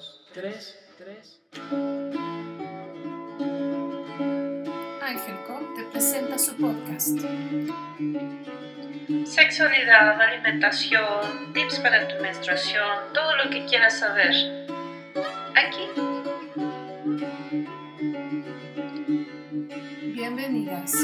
dos, tres, tres. Ángelco te presenta su podcast. Sexualidad, alimentación, tips para tu menstruación, todo lo que quieras saber. Aquí. Bienvenidas.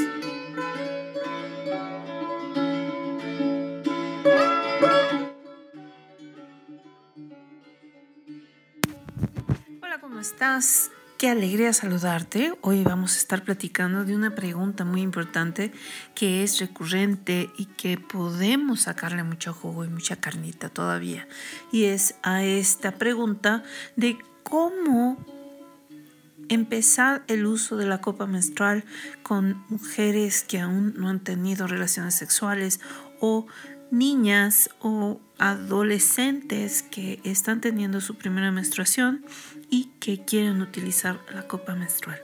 Estás? Qué alegría saludarte. Hoy vamos a estar platicando de una pregunta muy importante que es recurrente y que podemos sacarle mucho jugo y mucha carnita todavía. Y es a esta pregunta de cómo empezar el uso de la copa menstrual con mujeres que aún no han tenido relaciones sexuales o niñas o adolescentes que están teniendo su primera menstruación y que quieren utilizar la copa menstrual.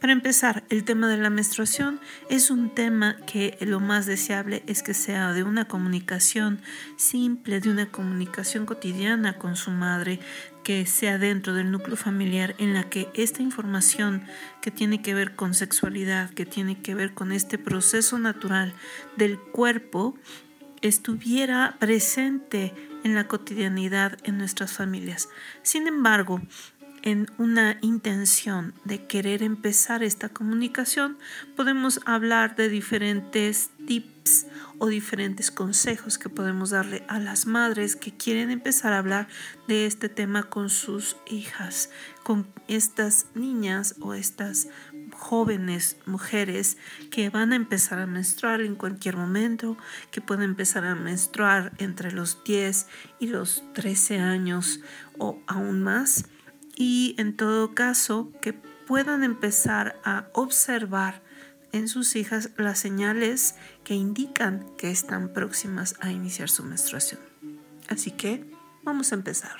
Para empezar, el tema de la menstruación es un tema que lo más deseable es que sea de una comunicación simple, de una comunicación cotidiana con su madre, que sea dentro del núcleo familiar en la que esta información que tiene que ver con sexualidad, que tiene que ver con este proceso natural del cuerpo, estuviera presente en la cotidianidad en nuestras familias. Sin embargo, en una intención de querer empezar esta comunicación, podemos hablar de diferentes tips o diferentes consejos que podemos darle a las madres que quieren empezar a hablar de este tema con sus hijas, con estas niñas o estas jóvenes mujeres que van a empezar a menstruar en cualquier momento, que pueden empezar a menstruar entre los 10 y los 13 años o aún más y en todo caso que puedan empezar a observar en sus hijas las señales que indican que están próximas a iniciar su menstruación. Así que vamos a empezar.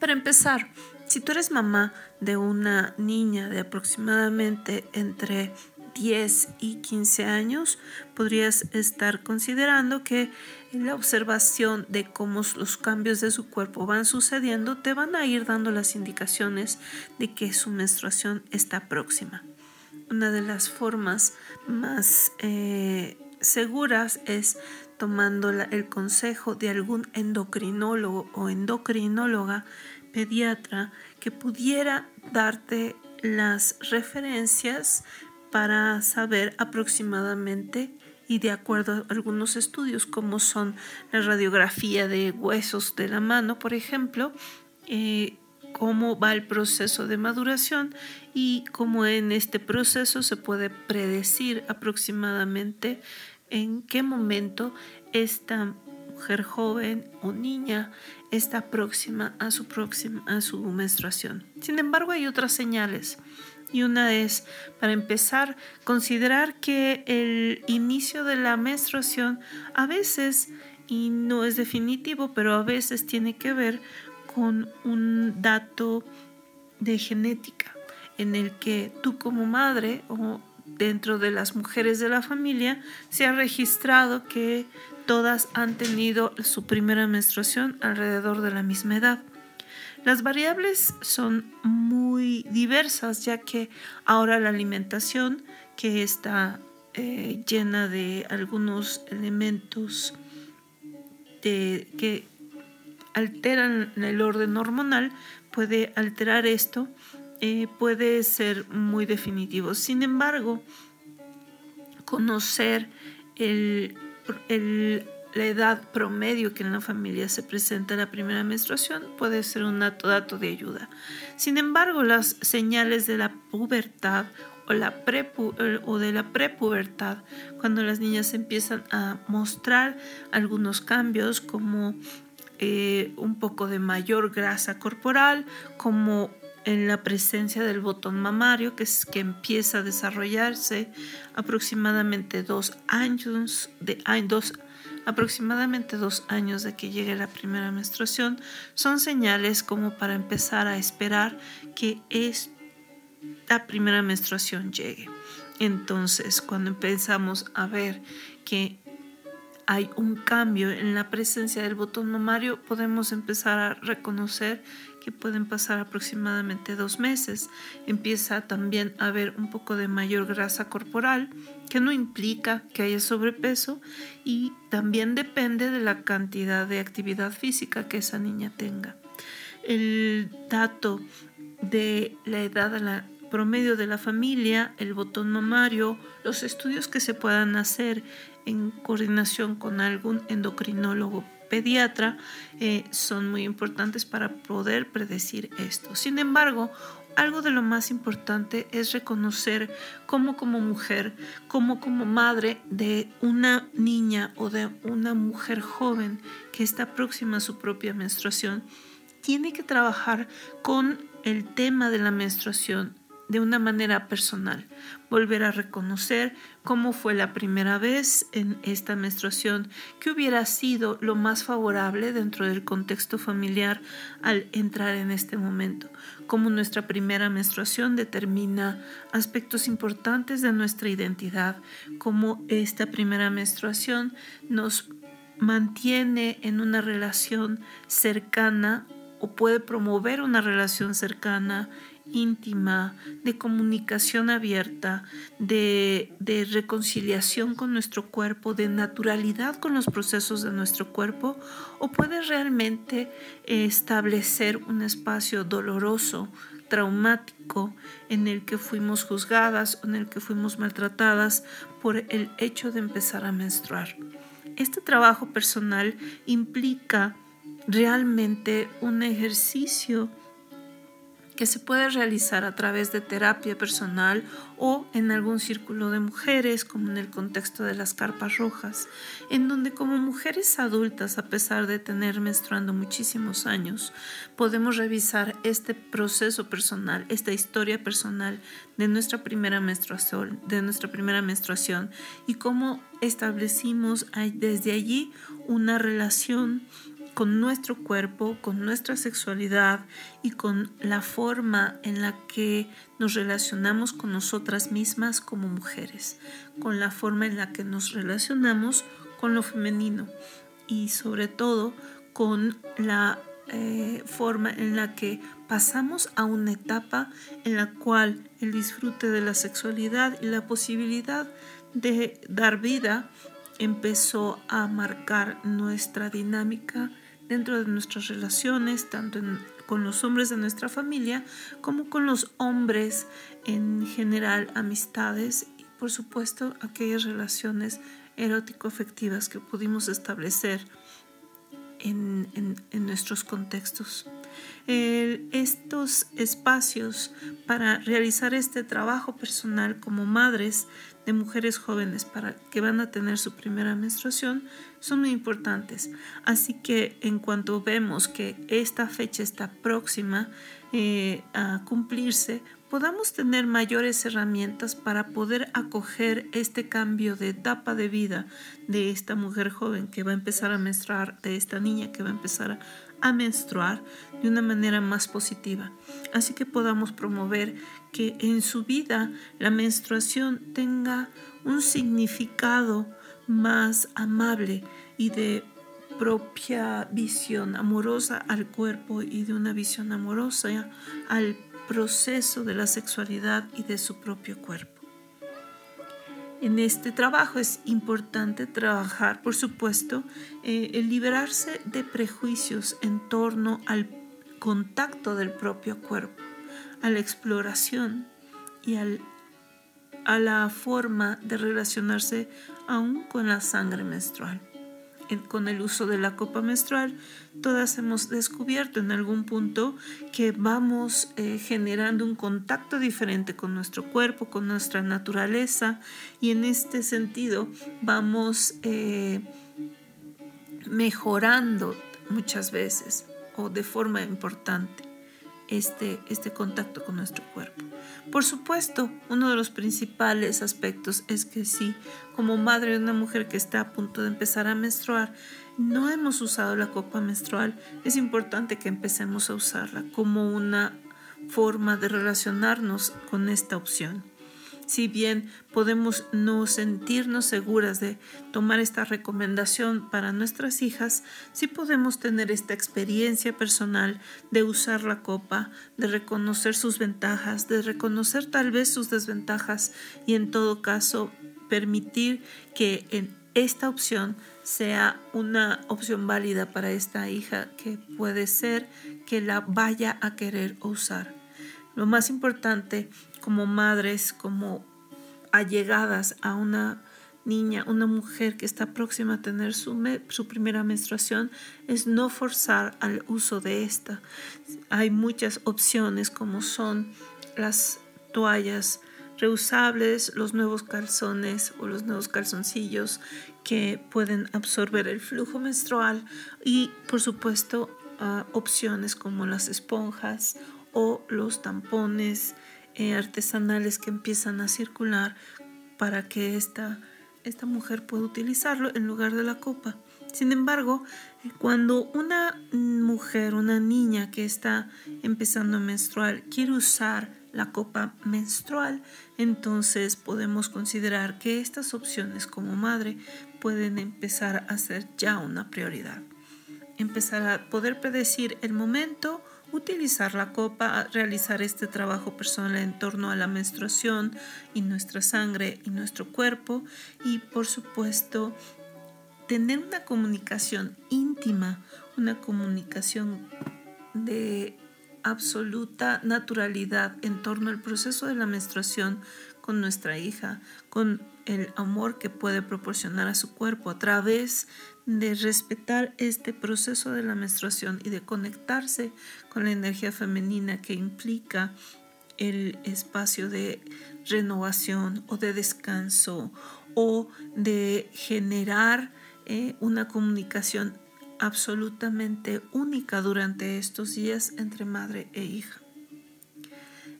Para empezar, si tú eres mamá de una niña de aproximadamente entre 10 y 15 años, podrías estar considerando que la observación de cómo los cambios de su cuerpo van sucediendo te van a ir dando las indicaciones de que su menstruación está próxima. Una de las formas más eh, seguras es tomando el consejo de algún endocrinólogo o endocrinóloga pediatra que pudiera darte las referencias para saber aproximadamente y de acuerdo a algunos estudios como son la radiografía de huesos de la mano, por ejemplo, eh, cómo va el proceso de maduración y cómo en este proceso se puede predecir aproximadamente en qué momento esta mujer joven o niña está próxima a su, próxima, a su menstruación. Sin embargo, hay otras señales y una es, para empezar, considerar que el inicio de la menstruación a veces, y no es definitivo, pero a veces tiene que ver con un dato de genética, en el que tú como madre o dentro de las mujeres de la familia se ha registrado que todas han tenido su primera menstruación alrededor de la misma edad. Las variables son muy diversas ya que ahora la alimentación que está eh, llena de algunos elementos que alteran el orden hormonal puede alterar esto, eh, puede ser muy definitivo. Sin embargo, conocer el, el la edad promedio que en la familia se presenta la primera menstruación puede ser un dato, de ayuda. Sin embargo, las señales de la pubertad o, la o de la prepubertad, cuando las niñas empiezan a mostrar algunos cambios como eh, un poco de mayor grasa corporal, como en la presencia del botón mamario que, es, que empieza a desarrollarse aproximadamente dos años, de, dos aproximadamente dos años de que llegue la primera menstruación, son señales como para empezar a esperar que esta primera menstruación llegue. Entonces, cuando empezamos a ver que hay un cambio en la presencia del botón mamario, podemos empezar a reconocer que pueden pasar aproximadamente dos meses. Empieza también a haber un poco de mayor grasa corporal, que no implica que haya sobrepeso y también depende de la cantidad de actividad física que esa niña tenga. El dato de la edad promedio de la familia, el botón mamario, los estudios que se puedan hacer en coordinación con algún endocrinólogo pediatra eh, son muy importantes para poder predecir esto. Sin embargo, algo de lo más importante es reconocer cómo como mujer, cómo como madre de una niña o de una mujer joven que está próxima a su propia menstruación, tiene que trabajar con el tema de la menstruación de una manera personal, volver a reconocer cómo fue la primera vez en esta menstruación, que hubiera sido lo más favorable dentro del contexto familiar al entrar en este momento, cómo nuestra primera menstruación determina aspectos importantes de nuestra identidad, cómo esta primera menstruación nos mantiene en una relación cercana o puede promover una relación cercana íntima, de comunicación abierta, de, reconciliación con nuestro cuerpo, de naturalidad con los procesos de nuestro cuerpo, o puede realmente establecer un espacio doloroso, traumático, en el que fuimos juzgadas, en el que fuimos maltratadas por el hecho de empezar a menstruar. Este trabajo personal implica realmente un ejercicio que se puede realizar a través de terapia personal o en algún círculo de mujeres, como en el contexto de las carpas rojas, en donde como mujeres adultas, a pesar de tener menstruando muchísimos años, podemos revisar este proceso personal, esta historia personal de nuestra primera menstruación, de nuestra primera menstruación y cómo establecimos desde allí una relación con nuestro cuerpo, con nuestra sexualidad y con la forma en la que nos relacionamos con nosotras mismas como mujeres, con la forma en la que nos relacionamos con lo femenino y sobre todo con la eh, forma en la que pasamos a una etapa en la cual el disfrute de la sexualidad y la posibilidad de dar vida empezó a marcar nuestra dinámica dentro de nuestras relaciones, tanto con los hombres de nuestra familia como con los hombres en general, amistades y por supuesto aquellas relaciones erótico-afectivas que pudimos establecer en, nuestros contextos. estos espacios para realizar este trabajo personal como madres de mujeres jóvenes para que van a tener su primera menstruación son muy importantes. Así que en cuanto vemos que esta fecha está próxima eh, a cumplirse, podamos tener mayores herramientas para poder acoger este cambio de etapa de vida de esta mujer joven que va a empezar a menstruar, de esta niña que va a empezar a, a menstruar de una manera más positiva. Así que podamos promover que en su vida la menstruación tenga un significado más amable y de propia visión amorosa al cuerpo y de una visión amorosa al proceso de la sexualidad y de su propio cuerpo. En este trabajo es importante trabajar, por supuesto, eh, el liberarse de prejuicios en torno al contacto del propio cuerpo, a la exploración y al, a la forma de relacionarse aún con la sangre menstrual. Con el uso de la copa menstrual, todas hemos descubierto en algún punto que vamos eh, generando un contacto diferente con nuestro cuerpo, con nuestra naturaleza y en este sentido vamos eh, mejorando muchas veces o de forma importante este, este contacto con nuestro cuerpo. Por supuesto, uno de los principales aspectos es que si como madre de una mujer que está a punto de empezar a menstruar, no hemos usado la copa menstrual, es importante que empecemos a usarla como una forma de relacionarnos con esta opción. Si bien podemos no sentirnos seguras de tomar esta recomendación para nuestras hijas, sí podemos tener esta experiencia personal de usar la copa, de reconocer sus ventajas, de reconocer tal vez sus desventajas y en todo caso permitir que en esta opción sea una opción válida para esta hija que puede ser que la vaya a querer usar. Lo más importante como madres, como allegadas a una niña, una mujer que está próxima a tener su, su, primera menstruación, es no forzar al uso de esta. Hay muchas opciones como son las toallas reusables, los nuevos calzones o los nuevos calzoncillos que pueden absorber el flujo menstrual y por supuesto ah, opciones como las esponjas o los tampones eh, artesanales que empiezan a circular para que esta, esta mujer pueda utilizarlo en lugar de la copa. Sin embargo, cuando una mujer, una niña que está empezando a menstruar quiere usar la copa menstrual, entonces podemos considerar que estas opciones como madre pueden empezar a ser ya una prioridad. Empezar a poder predecir el momento, utilizar la copa, realizar este trabajo personal en torno a la menstruación y nuestra sangre y nuestro cuerpo y por supuesto tener una comunicación íntima, una comunicación de absoluta naturalidad en torno al proceso de la menstruación con nuestra hija, con el amor que puede proporcionar a su cuerpo a través de respetar este proceso de la menstruación y de conectarse con la energía femenina que implica el espacio de renovación o de descanso o de generar eh, una comunicación absolutamente única durante estos días entre madre e hija.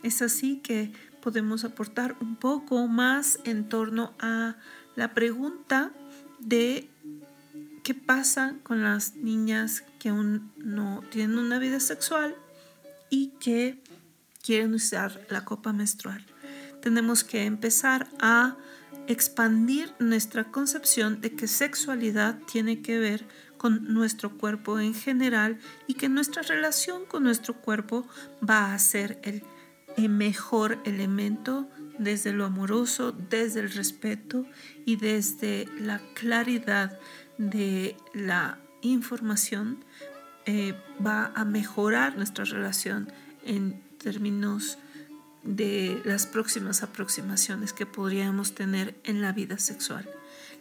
Es así que podemos aportar un poco más en torno a la pregunta de qué pasa con las niñas que aún no tienen una vida sexual y que quieren usar la copa menstrual. Tenemos que empezar a expandir nuestra concepción de que sexualidad tiene que ver con nuestro cuerpo en general y que nuestra relación con nuestro cuerpo va a ser el, mejor elemento desde lo amoroso, desde el respeto y desde la claridad de la información eh, va a mejorar nuestra relación en términos de las próximas aproximaciones que podríamos tener en la vida sexual.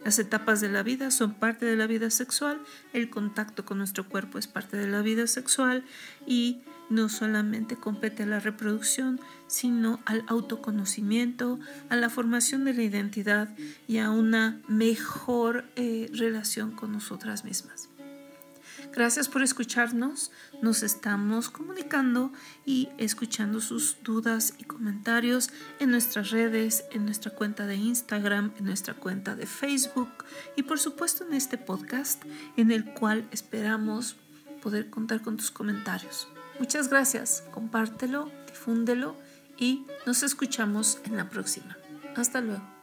Las etapas de la vida son parte de la vida sexual, el contacto con nuestro cuerpo es parte de la vida sexual y no solamente compete a la reproducción, sino al autoconocimiento, a la formación de la identidad y a una mejor eh, relación con nosotras mismas. Gracias por escucharnos. Nos estamos comunicando y escuchando sus dudas y comentarios en nuestras redes, en nuestra cuenta de Instagram, en nuestra cuenta de Facebook y por supuesto en este podcast en el cual esperamos poder contar con tus comentarios. Muchas gracias. Compártelo, difúndelo y nos escuchamos en la próxima. Hasta luego.